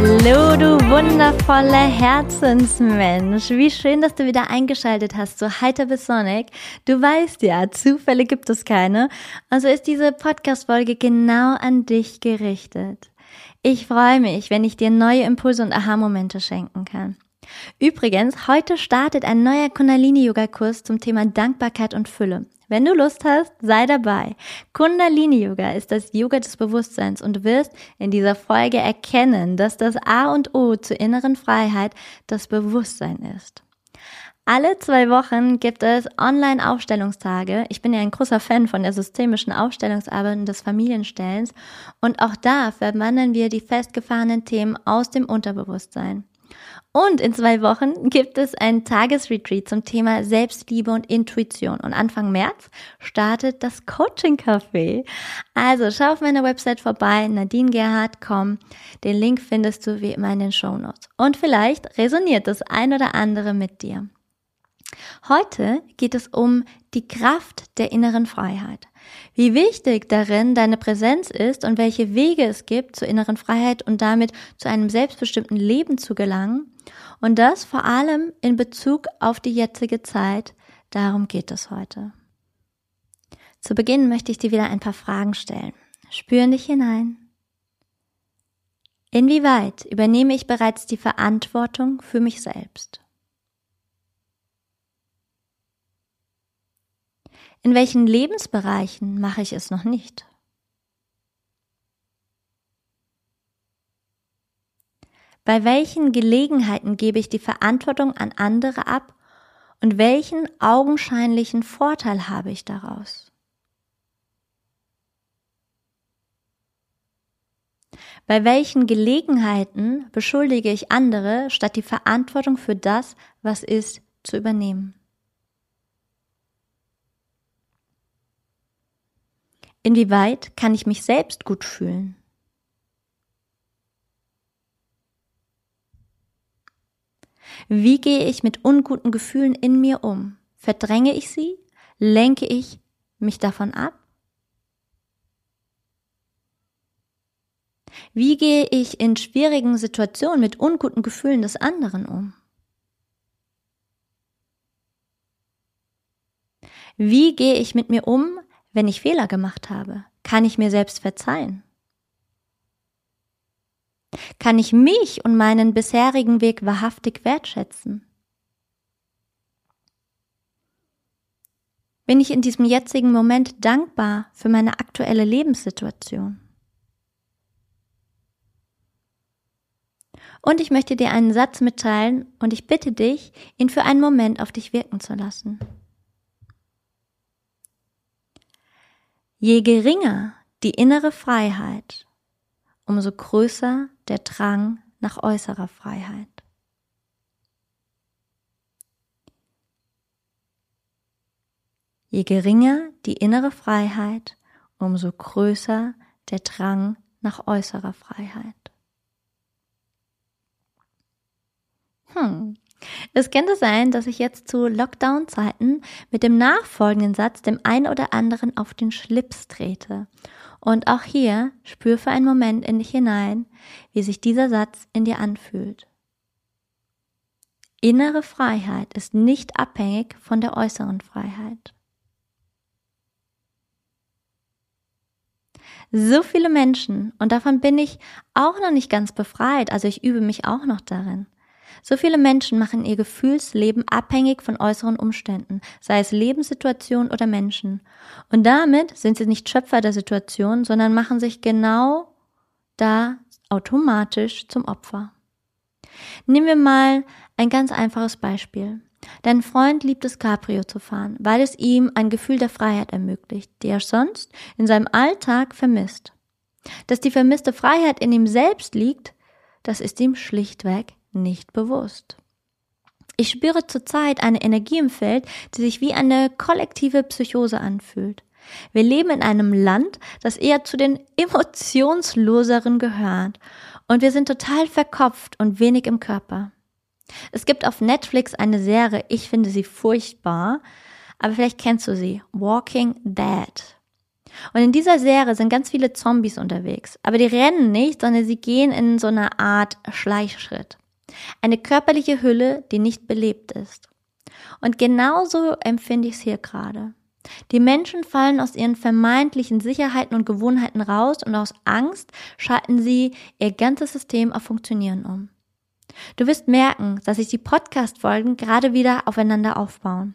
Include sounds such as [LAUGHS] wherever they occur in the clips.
Hallo, du wundervoller Herzensmensch. Wie schön, dass du wieder eingeschaltet hast zu Heiter bis Sonic. Du weißt ja, Zufälle gibt es keine. Also ist diese Podcast-Folge genau an dich gerichtet. Ich freue mich, wenn ich dir neue Impulse und Aha-Momente schenken kann. Übrigens, heute startet ein neuer Kundalini-Yoga-Kurs zum Thema Dankbarkeit und Fülle. Wenn du Lust hast, sei dabei. Kundalini Yoga ist das Yoga des Bewusstseins und du wirst in dieser Folge erkennen, dass das A und O zur inneren Freiheit das Bewusstsein ist. Alle zwei Wochen gibt es Online-Aufstellungstage. Ich bin ja ein großer Fan von der systemischen Aufstellungsarbeit und des Familienstellens. Und auch da verwandeln wir die festgefahrenen Themen aus dem Unterbewusstsein. Und in zwei Wochen gibt es ein Tagesretreat zum Thema Selbstliebe und Intuition. Und Anfang März startet das Coaching Café. Also schau auf meiner Website vorbei, nadinegerhard.com. Den Link findest du wie immer in den Show Notes. Und vielleicht resoniert das ein oder andere mit dir. Heute geht es um die Kraft der inneren Freiheit. Wie wichtig darin deine Präsenz ist und welche Wege es gibt zur inneren Freiheit und damit zu einem selbstbestimmten Leben zu gelangen. Und das vor allem in Bezug auf die jetzige Zeit. Darum geht es heute. Zu Beginn möchte ich dir wieder ein paar Fragen stellen. Spüren dich hinein. Inwieweit übernehme ich bereits die Verantwortung für mich selbst? In welchen Lebensbereichen mache ich es noch nicht? Bei welchen Gelegenheiten gebe ich die Verantwortung an andere ab und welchen augenscheinlichen Vorteil habe ich daraus? Bei welchen Gelegenheiten beschuldige ich andere, statt die Verantwortung für das, was ist, zu übernehmen? Inwieweit kann ich mich selbst gut fühlen? Wie gehe ich mit unguten Gefühlen in mir um? Verdränge ich sie? Lenke ich mich davon ab? Wie gehe ich in schwierigen Situationen mit unguten Gefühlen des anderen um? Wie gehe ich mit mir um, wenn ich Fehler gemacht habe? Kann ich mir selbst verzeihen? Kann ich mich und meinen bisherigen Weg wahrhaftig wertschätzen? Bin ich in diesem jetzigen Moment dankbar für meine aktuelle Lebenssituation? Und ich möchte dir einen Satz mitteilen und ich bitte dich, ihn für einen Moment auf dich wirken zu lassen. Je geringer die innere Freiheit, umso größer der Drang nach äußerer Freiheit. Je geringer die innere Freiheit, umso größer der Drang nach äußerer Freiheit. Hm, es könnte sein, dass ich jetzt zu Lockdown-Zeiten mit dem nachfolgenden Satz dem einen oder anderen auf den Schlips trete. Und auch hier spür für einen Moment in dich hinein, wie sich dieser Satz in dir anfühlt. Innere Freiheit ist nicht abhängig von der äußeren Freiheit. So viele Menschen, und davon bin ich auch noch nicht ganz befreit, also ich übe mich auch noch darin, so viele Menschen machen ihr Gefühlsleben abhängig von äußeren Umständen, sei es Lebenssituation oder Menschen. Und damit sind sie nicht Schöpfer der Situation, sondern machen sich genau da automatisch zum Opfer. Nehmen wir mal ein ganz einfaches Beispiel. Dein Freund liebt es, Cabrio zu fahren, weil es ihm ein Gefühl der Freiheit ermöglicht, die er sonst in seinem Alltag vermisst. Dass die vermisste Freiheit in ihm selbst liegt, das ist ihm schlichtweg nicht bewusst. Ich spüre zurzeit eine Energie im Feld, die sich wie eine kollektive Psychose anfühlt. Wir leben in einem Land, das eher zu den emotionsloseren gehört. Und wir sind total verkopft und wenig im Körper. Es gibt auf Netflix eine Serie, ich finde sie furchtbar, aber vielleicht kennst du sie, Walking Dead. Und in dieser Serie sind ganz viele Zombies unterwegs, aber die rennen nicht, sondern sie gehen in so eine Art Schleichschritt. Eine körperliche Hülle, die nicht belebt ist. Und genauso empfinde ich es hier gerade. Die Menschen fallen aus ihren vermeintlichen Sicherheiten und Gewohnheiten raus und aus Angst schalten sie ihr ganzes System auf Funktionieren um. Du wirst merken, dass sich die Podcast-Folgen gerade wieder aufeinander aufbauen.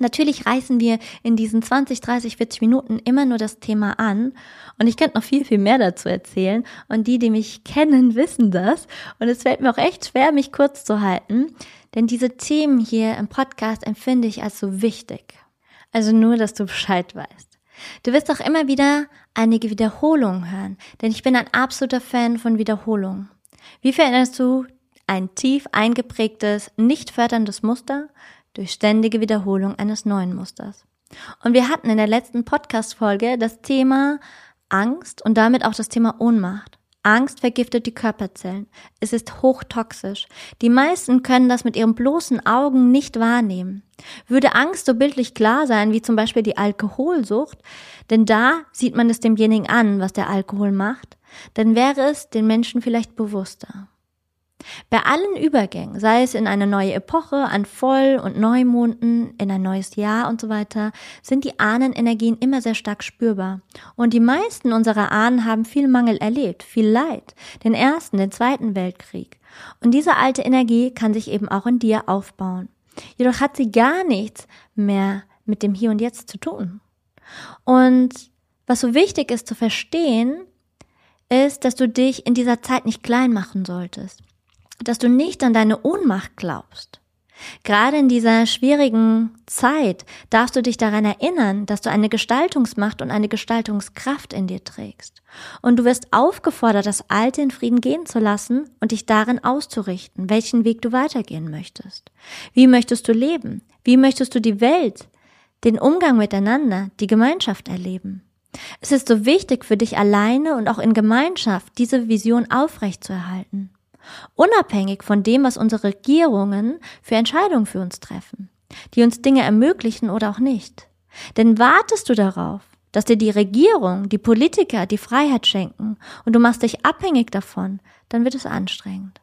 Natürlich reißen wir in diesen 20, 30, 40 Minuten immer nur das Thema an und ich könnte noch viel, viel mehr dazu erzählen und die, die mich [LAUGHS] kennen, wissen das und es fällt mir auch echt schwer, mich kurz zu halten, denn diese Themen hier im Podcast empfinde ich als so wichtig. Also nur, dass du Bescheid weißt. Du wirst auch immer wieder einige Wiederholungen hören, denn ich bin ein absoluter Fan von Wiederholungen. Wie veränderst du ein tief eingeprägtes, nicht förderndes Muster durch ständige Wiederholung eines neuen Musters? Und wir hatten in der letzten Podcast-Folge das Thema Angst und damit auch das Thema Ohnmacht. Angst vergiftet die Körperzellen. Es ist hochtoxisch. Die meisten können das mit ihren bloßen Augen nicht wahrnehmen. Würde Angst so bildlich klar sein, wie zum Beispiel die Alkoholsucht, denn da sieht man es demjenigen an, was der Alkohol macht, dann wäre es den Menschen vielleicht bewusster. Bei allen Übergängen, sei es in eine neue Epoche, an Voll- und Neumonden, in ein neues Jahr und so weiter, sind die Ahnenenergien immer sehr stark spürbar. Und die meisten unserer Ahnen haben viel Mangel erlebt, viel Leid, den ersten, den zweiten Weltkrieg. Und diese alte Energie kann sich eben auch in dir aufbauen. Jedoch hat sie gar nichts mehr mit dem Hier und Jetzt zu tun. Und was so wichtig ist zu verstehen, ist, dass du dich in dieser Zeit nicht klein machen solltest dass du nicht an deine Ohnmacht glaubst. Gerade in dieser schwierigen Zeit darfst du dich daran erinnern, dass du eine Gestaltungsmacht und eine Gestaltungskraft in dir trägst. Und du wirst aufgefordert, das Alte in Frieden gehen zu lassen und dich darin auszurichten, welchen Weg du weitergehen möchtest. Wie möchtest du leben? Wie möchtest du die Welt, den Umgang miteinander, die Gemeinschaft erleben? Es ist so wichtig für dich alleine und auch in Gemeinschaft, diese Vision aufrechtzuerhalten. Unabhängig von dem, was unsere Regierungen für Entscheidungen für uns treffen, die uns Dinge ermöglichen oder auch nicht. Denn wartest du darauf, dass dir die Regierung, die Politiker die Freiheit schenken und du machst dich abhängig davon, dann wird es anstrengend.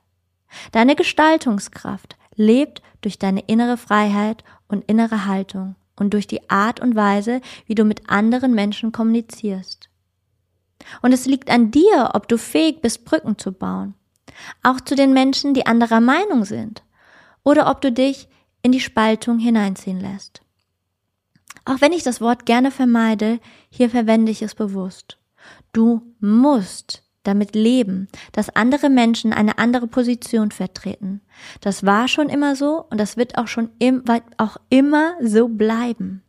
Deine Gestaltungskraft lebt durch deine innere Freiheit und innere Haltung und durch die Art und Weise, wie du mit anderen Menschen kommunizierst. Und es liegt an dir, ob du fähig bist, Brücken zu bauen auch zu den Menschen, die anderer Meinung sind, oder ob du dich in die Spaltung hineinziehen lässt. Auch wenn ich das Wort gerne vermeide, hier verwende ich es bewusst. Du musst damit leben, dass andere Menschen eine andere Position vertreten. Das war schon immer so und das wird auch schon im, auch immer so bleiben.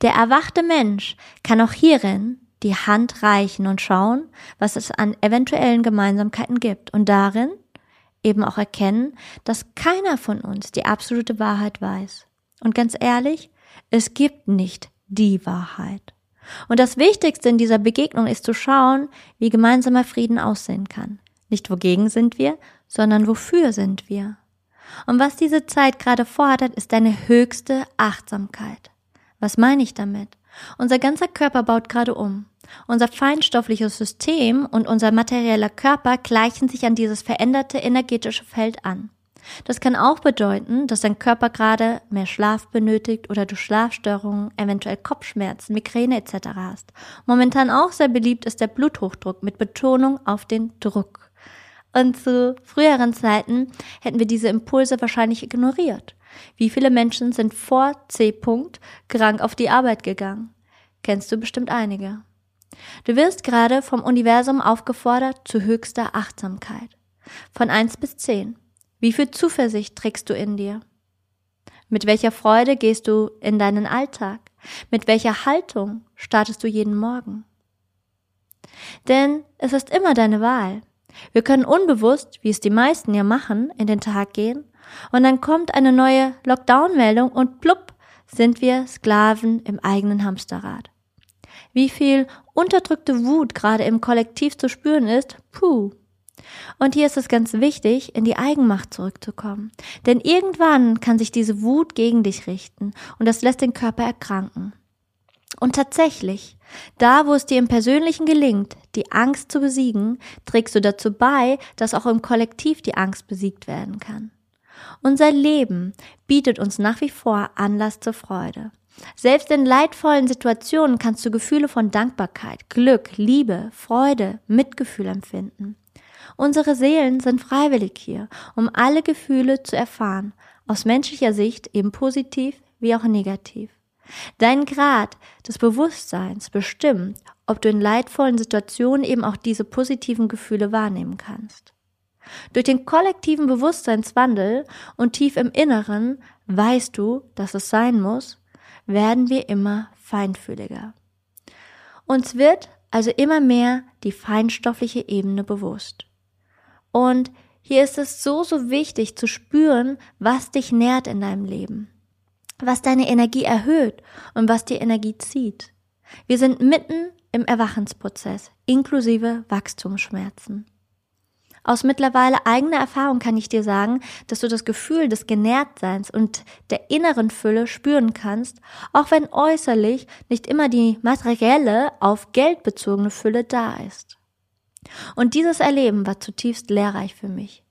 Der erwachte Mensch kann auch hierin die Hand reichen und schauen, was es an eventuellen Gemeinsamkeiten gibt und darin eben auch erkennen, dass keiner von uns die absolute Wahrheit weiß. Und ganz ehrlich, es gibt nicht die Wahrheit. Und das Wichtigste in dieser Begegnung ist zu schauen, wie gemeinsamer Frieden aussehen kann. Nicht wogegen sind wir, sondern wofür sind wir. Und was diese Zeit gerade fordert, ist eine höchste Achtsamkeit. Was meine ich damit? Unser ganzer Körper baut gerade um. Unser feinstoffliches System und unser materieller Körper gleichen sich an dieses veränderte energetische Feld an. Das kann auch bedeuten, dass dein Körper gerade mehr Schlaf benötigt oder du Schlafstörungen, eventuell Kopfschmerzen, Migräne etc. hast. Momentan auch sehr beliebt ist der Bluthochdruck mit Betonung auf den Druck. Und zu früheren Zeiten hätten wir diese Impulse wahrscheinlich ignoriert. Wie viele Menschen sind vor C. -Punkt krank auf die Arbeit gegangen? Kennst du bestimmt einige. Du wirst gerade vom Universum aufgefordert zu höchster Achtsamkeit. Von eins bis zehn. Wie viel Zuversicht trägst du in dir? Mit welcher Freude gehst du in deinen Alltag? Mit welcher Haltung startest du jeden Morgen? Denn es ist immer deine Wahl. Wir können unbewusst, wie es die meisten ja machen, in den Tag gehen Und dann kommt eine neue Lockdown-Meldung und plupp sind wir Sklaven im eigenen Hamsterrad. Wie viel unterdrückte Wut gerade im Kollektiv zu spüren ist, puh. Und hier ist es ganz wichtig, in die Eigenmacht zurückzukommen. Denn irgendwann kann sich diese Wut gegen dich richten und das lässt den Körper erkranken. Und tatsächlich, da wo es dir im Persönlichen gelingt, die Angst zu besiegen, trägst du dazu bei, dass auch im Kollektiv die Angst besiegt werden kann. Unser Leben bietet uns nach wie vor Anlass zur Freude. Selbst in leidvollen Situationen kannst du Gefühle von Dankbarkeit, Glück, Liebe, Freude, Mitgefühl empfinden. Unsere Seelen sind freiwillig hier, um alle Gefühle zu erfahren, aus menschlicher Sicht eben positiv wie auch negativ. Dein Grad des Bewusstseins bestimmt, ob du in leidvollen Situationen eben auch diese positiven Gefühle wahrnehmen kannst. Durch den kollektiven Bewusstseinswandel und tief im Inneren weißt du, dass es sein muss, werden wir immer feinfühliger. Uns wird also immer mehr die feinstoffliche Ebene bewusst. Und hier ist es so, so wichtig zu spüren, was dich nährt in deinem Leben, was deine Energie erhöht und was die Energie zieht. Wir sind mitten im Erwachensprozess, inklusive Wachstumsschmerzen. Aus mittlerweile eigener Erfahrung kann ich dir sagen, dass du das Gefühl des Genährtseins und der inneren Fülle spüren kannst, auch wenn äußerlich nicht immer die materielle, auf Geld bezogene Fülle da ist. Und dieses Erleben war zutiefst lehrreich für mich.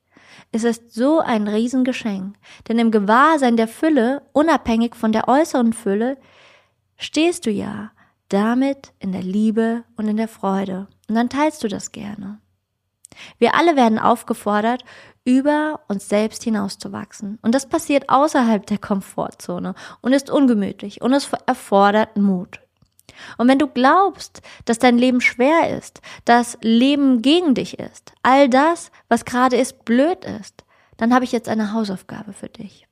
Es ist so ein Riesengeschenk, denn im Gewahrsein der Fülle, unabhängig von der äußeren Fülle, stehst du ja damit in der Liebe und in der Freude. Und dann teilst du das gerne. Wir alle werden aufgefordert, über uns selbst hinauszuwachsen. Und das passiert außerhalb der Komfortzone und ist ungemütlich und es erfordert Mut. Und wenn du glaubst, dass dein Leben schwer ist, dass Leben gegen dich ist, all das, was gerade ist, blöd ist, dann habe ich jetzt eine Hausaufgabe für dich.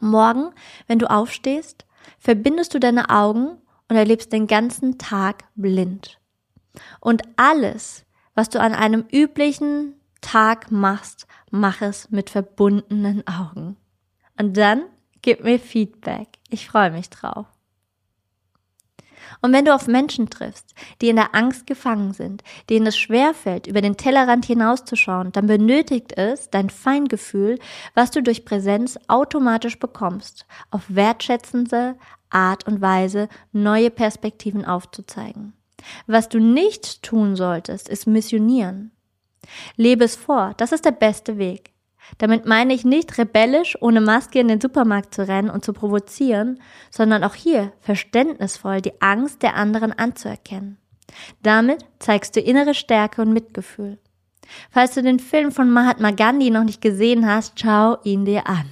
Morgen, wenn du aufstehst, verbindest du deine Augen und erlebst den ganzen Tag blind. Und alles, was du an einem üblichen Tag machst, mach es mit verbundenen Augen. Und dann gib mir Feedback. Ich freue mich drauf. Und wenn du auf Menschen triffst, die in der Angst gefangen sind, denen es schwerfällt, über den Tellerrand hinauszuschauen, dann benötigt es dein Feingefühl, was du durch Präsenz automatisch bekommst, auf wertschätzende Art und Weise neue Perspektiven aufzuzeigen. Was du nicht tun solltest, ist missionieren. Lebe es vor, das ist der beste Weg. Damit meine ich nicht rebellisch, ohne Maske in den Supermarkt zu rennen und zu provozieren, sondern auch hier verständnisvoll die Angst der anderen anzuerkennen. Damit zeigst du innere Stärke und Mitgefühl. Falls du den Film von Mahatma Gandhi noch nicht gesehen hast, schau ihn dir an.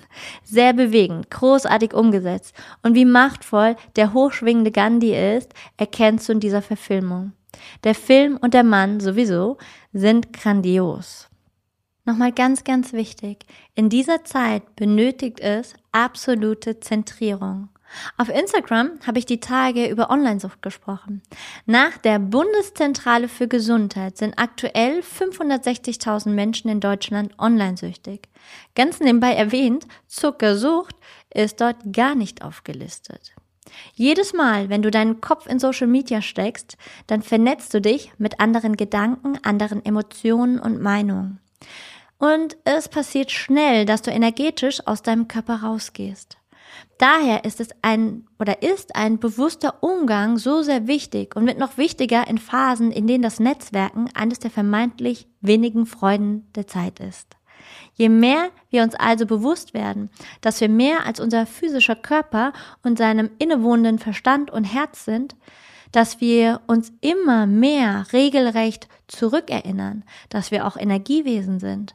Sehr bewegend, großartig umgesetzt und wie machtvoll der hochschwingende Gandhi ist, erkennst du in dieser Verfilmung. Der Film und der Mann sowieso sind grandios. Nochmal ganz, ganz wichtig. In dieser Zeit benötigt es absolute Zentrierung. Auf Instagram habe ich die Tage über Onlinesucht gesprochen. Nach der Bundeszentrale für Gesundheit sind aktuell 560.000 Menschen in Deutschland online-süchtig. Ganz nebenbei erwähnt, Zuckersucht ist dort gar nicht aufgelistet. Jedes Mal, wenn du deinen Kopf in Social Media steckst, dann vernetzt du dich mit anderen Gedanken, anderen Emotionen und Meinungen. Und es passiert schnell, dass du energetisch aus deinem Körper rausgehst. Daher ist es ein oder ist ein bewusster Umgang so sehr wichtig und wird noch wichtiger in Phasen, in denen das Netzwerken eines der vermeintlich wenigen Freuden der Zeit ist. Je mehr wir uns also bewusst werden, dass wir mehr als unser physischer Körper und seinem innewohnenden Verstand und Herz sind, dass wir uns immer mehr regelrecht zurückerinnern, dass wir auch Energiewesen sind,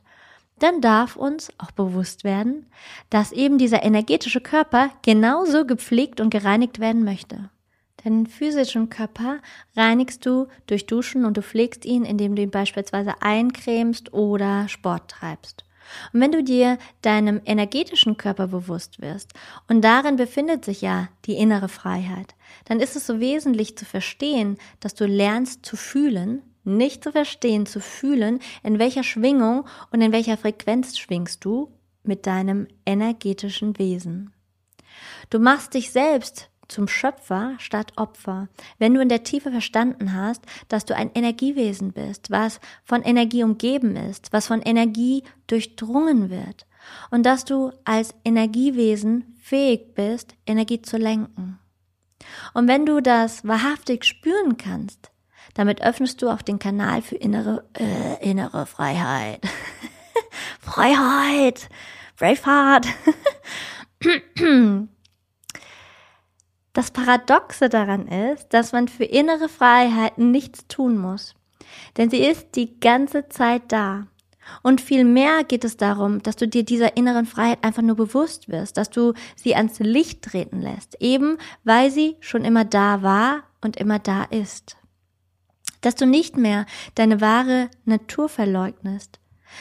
dann darf uns auch bewusst werden, dass eben dieser energetische Körper genauso gepflegt und gereinigt werden möchte. Deinen physischen Körper reinigst du durch Duschen und du pflegst ihn, indem du ihn beispielsweise eincremst oder Sport treibst. Und wenn du dir deinem energetischen Körper bewusst wirst, und darin befindet sich ja die innere Freiheit, dann ist es so wesentlich zu verstehen, dass du lernst zu fühlen, nicht zu verstehen, zu fühlen, in welcher Schwingung und in welcher Frequenz schwingst du mit deinem energetischen Wesen. Du machst dich selbst zum Schöpfer statt Opfer. Wenn du in der Tiefe verstanden hast, dass du ein Energiewesen bist, was von Energie umgeben ist, was von Energie durchdrungen wird und dass du als Energiewesen fähig bist, Energie zu lenken. Und wenn du das wahrhaftig spüren kannst, damit öffnest du auch den Kanal für innere, äh, innere Freiheit. [LAUGHS] Freiheit! Braveheart! [CLEARS THROAT] Das Paradoxe daran ist, dass man für innere Freiheiten nichts tun muss. Denn sie ist die ganze Zeit da. Und vielmehr geht es darum, dass du dir dieser inneren Freiheit einfach nur bewusst wirst, dass du sie ans Licht treten lässt, eben weil sie schon immer da war und immer da ist. Dass du nicht mehr deine wahre Natur verleugnest.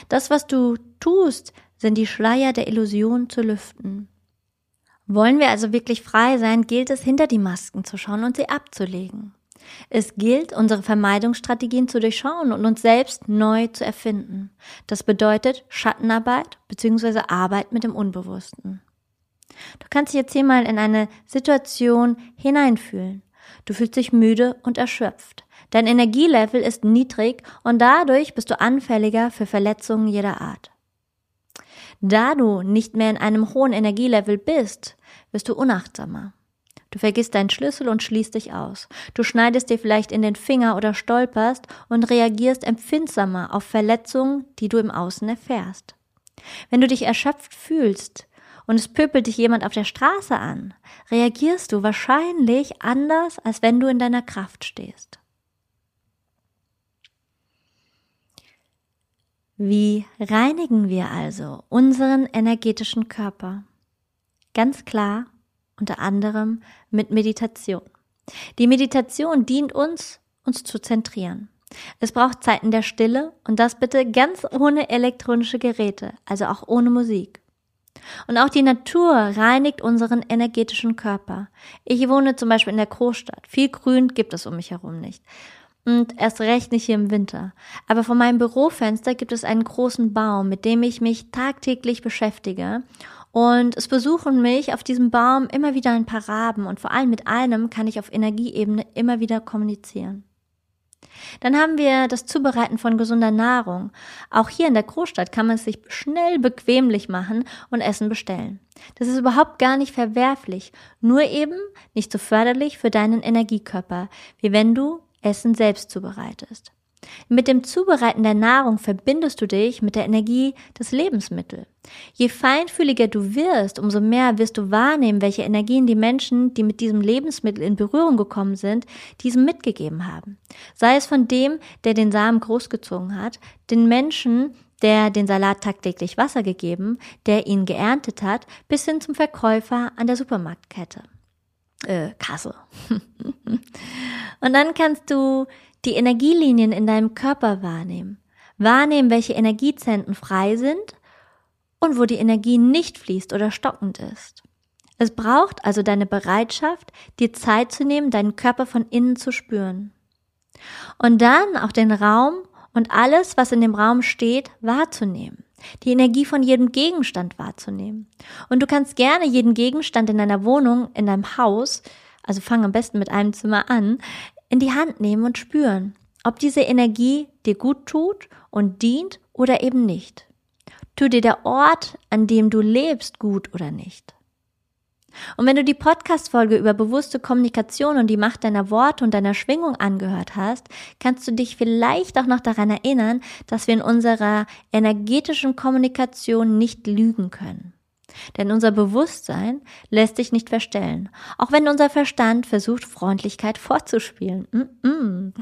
Das, was du tust, sind die Schleier der Illusion zu lüften. Wollen wir also wirklich frei sein, gilt es, hinter die Masken zu schauen und sie abzulegen. Es gilt, unsere Vermeidungsstrategien zu durchschauen und uns selbst neu zu erfinden. Das bedeutet Schattenarbeit bzw. Arbeit mit dem Unbewussten. Du kannst dich jetzt hier mal in eine Situation hineinfühlen. Du fühlst dich müde und erschöpft. Dein Energielevel ist niedrig und dadurch bist du anfälliger für Verletzungen jeder Art. Da du nicht mehr in einem hohen Energielevel bist, wirst du unachtsamer. Du vergisst deinen Schlüssel und schließt dich aus. Du schneidest dir vielleicht in den Finger oder stolperst und reagierst empfindsamer auf Verletzungen, die du im Außen erfährst. Wenn du dich erschöpft fühlst und es pöbelt dich jemand auf der Straße an, reagierst du wahrscheinlich anders, als wenn du in deiner Kraft stehst. Wie reinigen wir also unseren energetischen Körper? Ganz klar, unter anderem mit Meditation. Die Meditation dient uns, uns zu zentrieren. Es braucht Zeiten der Stille und das bitte ganz ohne elektronische Geräte, also auch ohne Musik. Und auch die Natur reinigt unseren energetischen Körper. Ich wohne zum Beispiel in der Großstadt. Viel Grün gibt es um mich herum nicht und erst recht nicht hier im Winter. Aber vor meinem Bürofenster gibt es einen großen Baum, mit dem ich mich tagtäglich beschäftige. Und es besuchen mich auf diesem Baum immer wieder ein paar Raben und vor allem mit einem kann ich auf Energieebene immer wieder kommunizieren. Dann haben wir das Zubereiten von gesunder Nahrung. Auch hier in der Großstadt kann man es sich schnell bequemlich machen und Essen bestellen. Das ist überhaupt gar nicht verwerflich, nur eben nicht so förderlich für deinen Energiekörper, wie wenn du Essen selbst zubereitest. Mit dem Zubereiten der Nahrung verbindest du dich mit der Energie des Lebensmittels. Je feinfühliger du wirst, umso mehr wirst du wahrnehmen, welche Energien die Menschen, die mit diesem Lebensmittel in Berührung gekommen sind, diesem mitgegeben haben. Sei es von dem, der den Samen großgezogen hat, den Menschen, der den Salat tagtäglich Wasser gegeben, der ihn geerntet hat, bis hin zum Verkäufer an der Supermarktkette äh, Kasse. [LAUGHS] und dann kannst du die Energielinien in deinem Körper wahrnehmen. Wahrnehmen, welche Energiezentren frei sind und wo die Energie nicht fließt oder stockend ist. Es braucht also deine Bereitschaft, dir Zeit zu nehmen, deinen Körper von innen zu spüren. Und dann auch den Raum und alles, was in dem Raum steht, wahrzunehmen die Energie von jedem Gegenstand wahrzunehmen. Und du kannst gerne jeden Gegenstand in deiner Wohnung, in deinem Haus, also fang am besten mit einem Zimmer an, in die Hand nehmen und spüren, ob diese Energie dir gut tut und dient oder eben nicht. Tut dir der Ort, an dem du lebst, gut oder nicht? Und wenn du die Podcast-Folge über bewusste Kommunikation und die Macht deiner Worte und deiner Schwingung angehört hast, kannst du dich vielleicht auch noch daran erinnern, dass wir in unserer energetischen Kommunikation nicht lügen können. Denn unser Bewusstsein lässt sich nicht verstellen, auch wenn unser Verstand versucht, Freundlichkeit vorzuspielen. Mm -mm.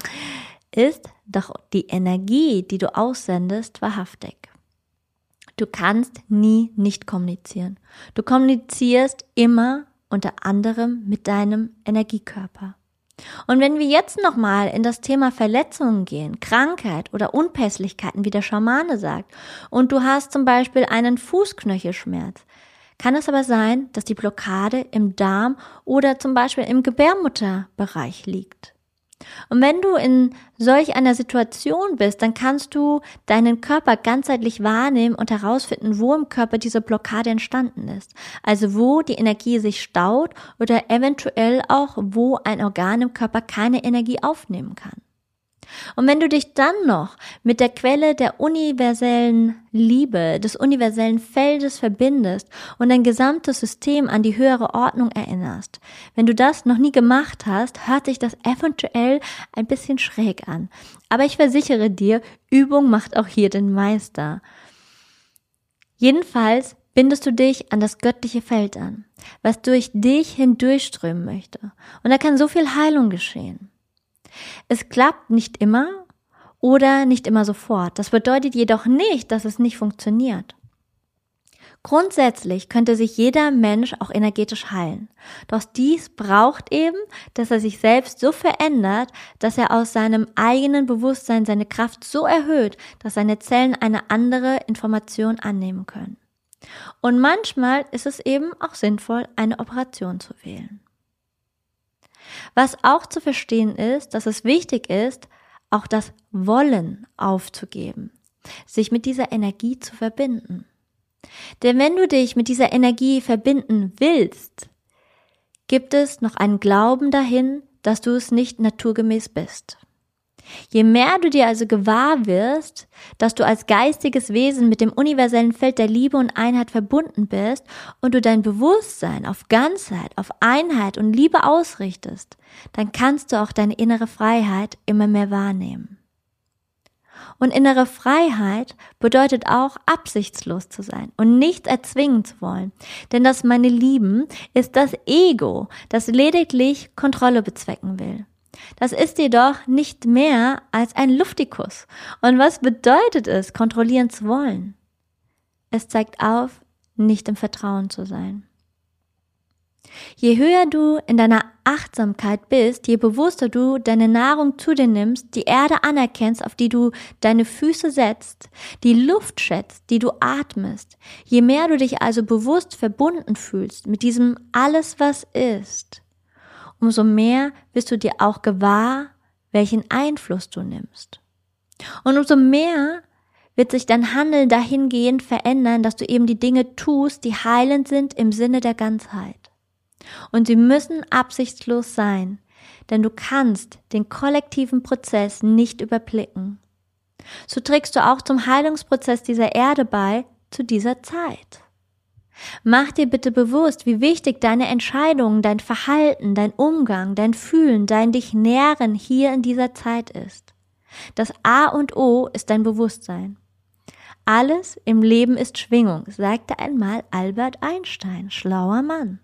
Ist doch die Energie, die du aussendest, wahrhaftig. Du kannst nie nicht kommunizieren. Du kommunizierst immer unter anderem mit deinem Energiekörper. Und wenn wir jetzt nochmal in das Thema Verletzungen gehen, Krankheit oder Unpässlichkeiten, wie der Schamane sagt, und du hast zum Beispiel einen Fußknöchelschmerz, kann es aber sein, dass die Blockade im Darm oder zum Beispiel im Gebärmutterbereich liegt. Und wenn du in solch einer Situation bist, dann kannst du deinen Körper ganzheitlich wahrnehmen und herausfinden, wo im Körper diese Blockade entstanden ist. Also wo die Energie sich staut oder eventuell auch, wo ein Organ im Körper keine Energie aufnehmen kann. Und wenn du dich dann noch mit der Quelle der universellen Liebe, des universellen Feldes verbindest und dein gesamtes System an die höhere Ordnung erinnerst, wenn du das noch nie gemacht hast, hört sich das eventuell ein bisschen schräg an. Aber ich versichere dir, Übung macht auch hier den Meister. Jedenfalls bindest du dich an das göttliche Feld an, was durch dich hindurchströmen möchte. Und da kann so viel Heilung geschehen. Es klappt nicht immer oder nicht immer sofort. Das bedeutet jedoch nicht, dass es nicht funktioniert. Grundsätzlich könnte sich jeder Mensch auch energetisch heilen. Doch dies braucht eben, dass er sich selbst so verändert, dass er aus seinem eigenen Bewusstsein seine Kraft so erhöht, dass seine Zellen eine andere Information annehmen können. Und manchmal ist es eben auch sinnvoll, eine Operation zu wählen. Was auch zu verstehen ist, dass es wichtig ist, auch das Wollen aufzugeben, sich mit dieser Energie zu verbinden. Denn wenn du dich mit dieser Energie verbinden willst, gibt es noch einen Glauben dahin, dass du es nicht naturgemäß bist. Je mehr du dir also gewahr wirst, dass du als geistiges Wesen mit dem universellen Feld der Liebe und Einheit verbunden bist und du dein Bewusstsein auf Ganzheit, auf Einheit und Liebe ausrichtest, dann kannst du auch deine innere Freiheit immer mehr wahrnehmen. Und innere Freiheit bedeutet auch, absichtslos zu sein und nichts erzwingen zu wollen. Denn das, meine Lieben, ist das Ego, das lediglich Kontrolle bezwecken will. Das ist jedoch nicht mehr als ein Luftikus. Und was bedeutet es, kontrollieren zu wollen? Es zeigt auf, nicht im Vertrauen zu sein. Je höher du in deiner Achtsamkeit bist, je bewusster du deine Nahrung zu dir nimmst, die Erde anerkennst, auf die du deine Füße setzt, die Luft schätzt, die du atmest, je mehr du dich also bewusst verbunden fühlst mit diesem alles, was ist, umso mehr wirst du dir auch gewahr, welchen Einfluss du nimmst. Und umso mehr wird sich dein Handeln dahingehend verändern, dass du eben die Dinge tust, die heilend sind im Sinne der Ganzheit. Und sie müssen absichtslos sein, denn du kannst den kollektiven Prozess nicht überblicken. So trägst du auch zum Heilungsprozess dieser Erde bei zu dieser Zeit. Mach dir bitte bewusst, wie wichtig deine Entscheidungen, dein Verhalten, dein Umgang, dein Fühlen, dein dich nähren hier in dieser Zeit ist. Das A und O ist dein Bewusstsein. Alles im Leben ist Schwingung, sagte einmal Albert Einstein, schlauer Mann.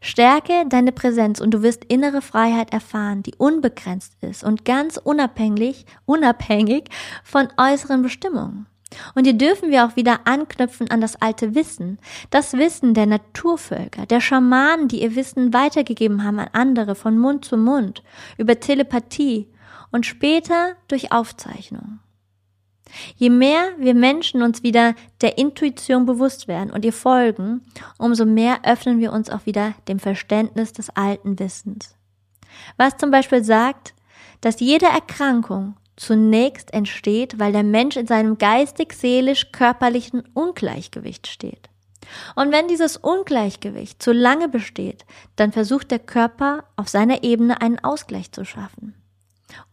Stärke deine Präsenz und du wirst innere Freiheit erfahren, die unbegrenzt ist und ganz unabhängig, unabhängig von äußeren Bestimmungen. Und hier dürfen wir auch wieder anknüpfen an das alte Wissen, das Wissen der Naturvölker, der Schamanen, die ihr Wissen weitergegeben haben an andere von Mund zu Mund, über Telepathie und später durch Aufzeichnung. Je mehr wir Menschen uns wieder der Intuition bewusst werden und ihr folgen, umso mehr öffnen wir uns auch wieder dem Verständnis des alten Wissens. Was zum Beispiel sagt, dass jede Erkrankung zunächst entsteht, weil der Mensch in seinem geistig-seelisch-körperlichen Ungleichgewicht steht. Und wenn dieses Ungleichgewicht zu lange besteht, dann versucht der Körper auf seiner Ebene einen Ausgleich zu schaffen.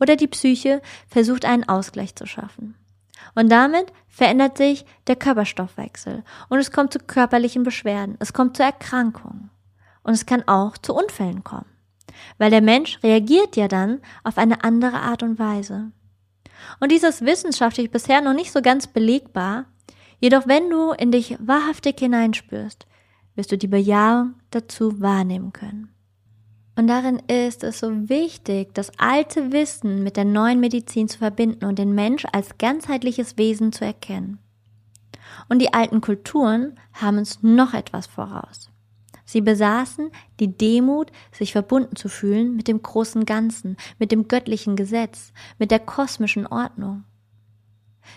Oder die Psyche versucht einen Ausgleich zu schaffen. Und damit verändert sich der Körperstoffwechsel und es kommt zu körperlichen Beschwerden, es kommt zu Erkrankungen und es kann auch zu Unfällen kommen, weil der Mensch reagiert ja dann auf eine andere Art und Weise. Und dies ist wissenschaftlich bisher noch nicht so ganz belegbar. Jedoch wenn du in dich wahrhaftig hineinspürst, wirst du die Bejahung dazu wahrnehmen können. Und darin ist es so wichtig, das alte Wissen mit der neuen Medizin zu verbinden und den Mensch als ganzheitliches Wesen zu erkennen. Und die alten Kulturen haben uns noch etwas voraus. Sie besaßen die Demut, sich verbunden zu fühlen mit dem großen Ganzen, mit dem göttlichen Gesetz, mit der kosmischen Ordnung.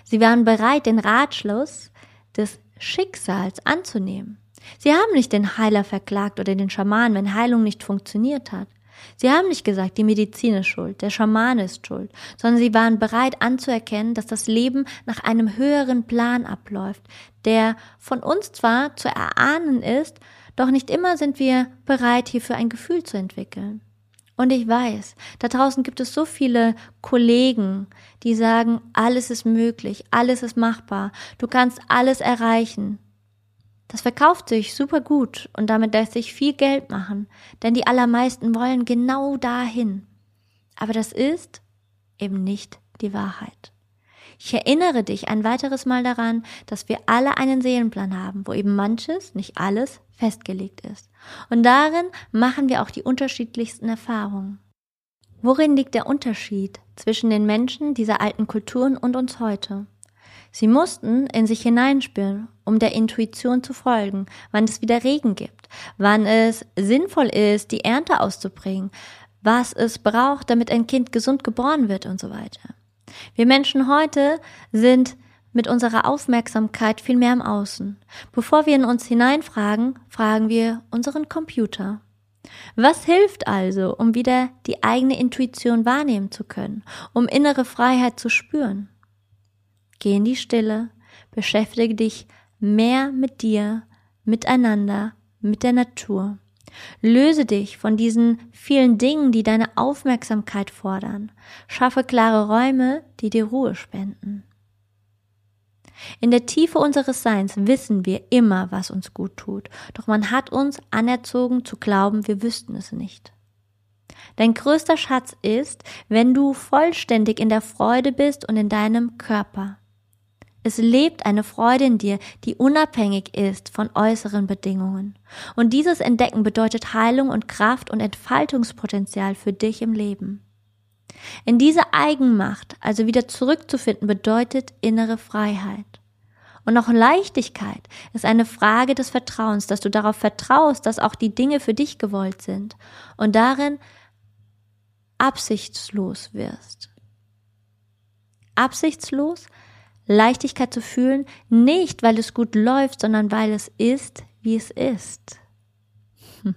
Sie waren bereit, den Ratschluss des Schicksals anzunehmen. Sie haben nicht den Heiler verklagt oder den Schaman, wenn Heilung nicht funktioniert hat. Sie haben nicht gesagt, die Medizin ist schuld, der Schamane ist schuld, sondern sie waren bereit anzuerkennen, dass das Leben nach einem höheren Plan abläuft, der von uns zwar zu erahnen ist, doch nicht immer sind wir bereit, hierfür ein Gefühl zu entwickeln. Und ich weiß, da draußen gibt es so viele Kollegen, die sagen, alles ist möglich, alles ist machbar, du kannst alles erreichen. Das verkauft sich super gut und damit lässt sich viel Geld machen, denn die allermeisten wollen genau dahin. Aber das ist eben nicht die Wahrheit. Ich erinnere dich ein weiteres Mal daran, dass wir alle einen Seelenplan haben, wo eben manches, nicht alles, festgelegt ist. Und darin machen wir auch die unterschiedlichsten Erfahrungen. Worin liegt der Unterschied zwischen den Menschen dieser alten Kulturen und uns heute? Sie mussten in sich hineinspüren, um der Intuition zu folgen, wann es wieder Regen gibt, wann es sinnvoll ist, die Ernte auszubringen, was es braucht, damit ein Kind gesund geboren wird und so weiter. Wir Menschen heute sind mit unserer Aufmerksamkeit viel mehr im Außen. Bevor wir in uns hineinfragen, fragen wir unseren Computer. Was hilft also, um wieder die eigene Intuition wahrnehmen zu können, um innere Freiheit zu spüren? Geh in die Stille, beschäftige dich mehr mit dir, miteinander, mit der Natur. Löse dich von diesen vielen Dingen, die deine Aufmerksamkeit fordern. Schaffe klare Räume, die dir Ruhe spenden. In der Tiefe unseres Seins wissen wir immer, was uns gut tut, doch man hat uns anerzogen zu glauben, wir wüssten es nicht. Dein größter Schatz ist, wenn du vollständig in der Freude bist und in deinem Körper. Es lebt eine Freude in dir, die unabhängig ist von äußeren Bedingungen. Und dieses Entdecken bedeutet Heilung und Kraft und Entfaltungspotenzial für dich im Leben. In diese Eigenmacht, also wieder zurückzufinden, bedeutet innere Freiheit. Und auch Leichtigkeit ist eine Frage des Vertrauens, dass du darauf vertraust, dass auch die Dinge für dich gewollt sind und darin absichtslos wirst. Absichtslos Leichtigkeit zu fühlen, nicht weil es gut läuft, sondern weil es ist, wie es ist. Hm.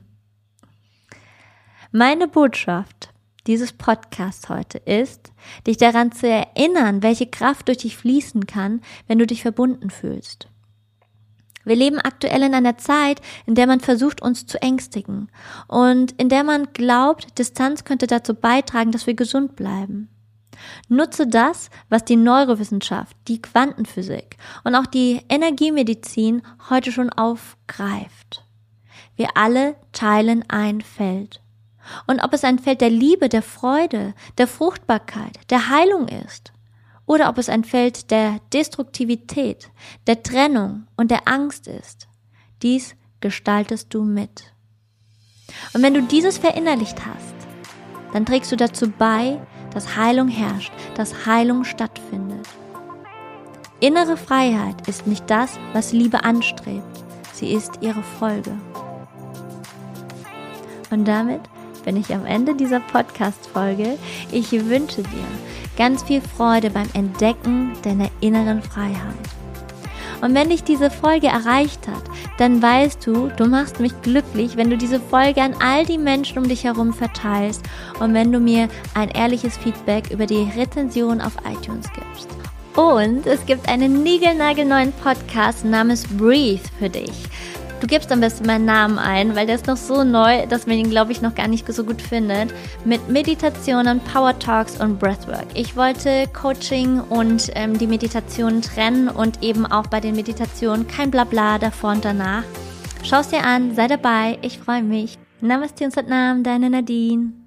Meine Botschaft dieses Podcasts heute ist, dich daran zu erinnern, welche Kraft durch dich fließen kann, wenn du dich verbunden fühlst. Wir leben aktuell in einer Zeit, in der man versucht, uns zu ängstigen und in der man glaubt, Distanz könnte dazu beitragen, dass wir gesund bleiben. Nutze das, was die Neurowissenschaft, die Quantenphysik und auch die Energiemedizin heute schon aufgreift. Wir alle teilen ein Feld. Und ob es ein Feld der Liebe, der Freude, der Fruchtbarkeit, der Heilung ist, oder ob es ein Feld der Destruktivität, der Trennung und der Angst ist, dies gestaltest du mit. Und wenn du dieses verinnerlicht hast, dann trägst du dazu bei, dass Heilung herrscht, dass Heilung stattfindet. Innere Freiheit ist nicht das, was Liebe anstrebt, sie ist ihre Folge. Und damit bin ich am Ende dieser Podcast-Folge. Ich wünsche dir ganz viel Freude beim Entdecken deiner inneren Freiheit. Und wenn dich diese Folge erreicht hat, dann weißt du, du machst mich glücklich, wenn du diese Folge an all die Menschen um dich herum verteilst und wenn du mir ein ehrliches Feedback über die Rezension auf iTunes gibst. Und es gibt einen niegelnagelneuen Podcast namens Breathe für dich. Du gibst am besten meinen Namen ein, weil der ist noch so neu, dass man ihn, glaube ich, noch gar nicht so gut findet. Mit Meditationen, Power Talks und Breathwork. Ich wollte Coaching und ähm, die Meditation trennen und eben auch bei den Meditationen kein Blabla davor und danach. Schau es dir an, sei dabei, ich freue mich. Namaste und Satnam, deine Nadine.